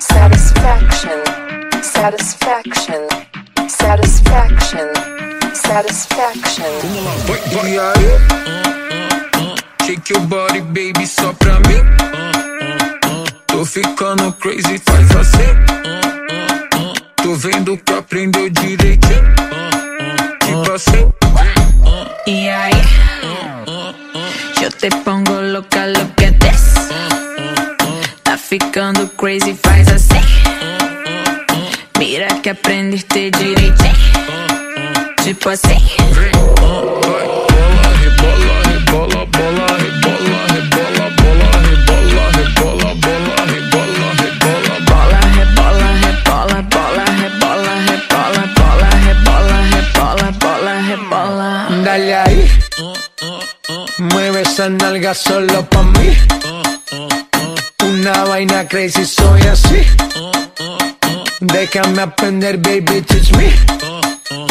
Satisfaction. Satisfaction. Satisfaction. E aí? Shake your body, baby, só pra mim. Tô ficando crazy, faz assim. Tô vendo que aprendeu direitinho. Tipo assim. Y ahí yo te pongo ficando crazy, faz assim. Mira que aprendiste direitinho. Tipo assim. Rebola, rebola, bola, rebola, rebola, bola, rebola, rebola, bola, rebola, rebola, Bola, rebola, rebola, bola, rebola, rebola, bola, rebola, rebola, bola, rebola. Dale ahí. Mueve esa nalga solo pa' mí. Una vaina crazy, soy así. Déjame aprender, baby, teach me.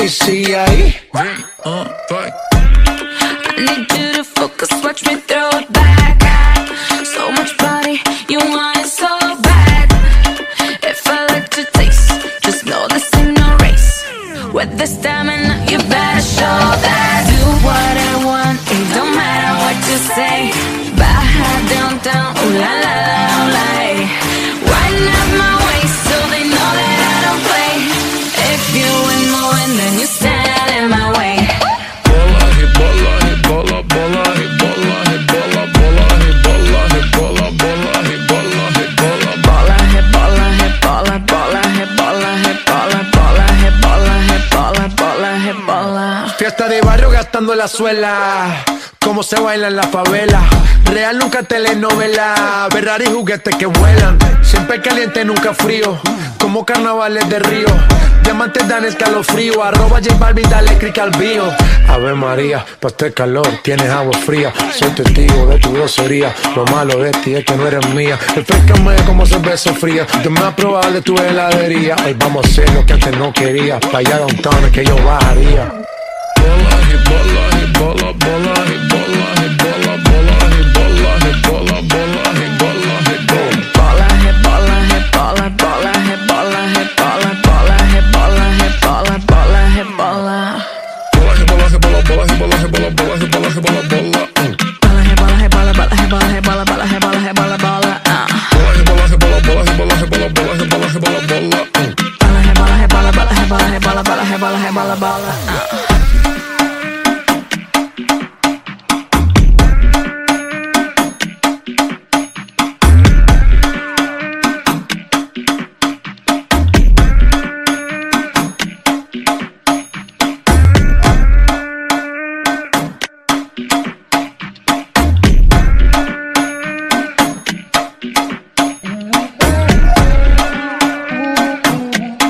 Y sigue ahí. I need you to focus, watch me throw it back. So much body, you want it so bad. If I let you taste, just know this ain't no race. With the stamina, you better show that. Do what I want, it don't matter what you say. De barrio gastando la suela. Cómo se baila en la favela. Real nunca telenovela. Ferrari juguetes que vuelan. Siempre caliente, nunca frío. Como carnavales de río. Diamantes dan escalofrío. Arroba J Balvin, dale click al bio. Ave María, pa' este calor tienes agua fría. Soy testigo de tu grosería. Lo malo de ti es que no eres mía. Refrescame como cerveza fría. Yo me a probar de tu heladería. Hoy vamos a hacer lo que antes no quería. Pa' allá downtown es que yo bajaría. rebola, bola.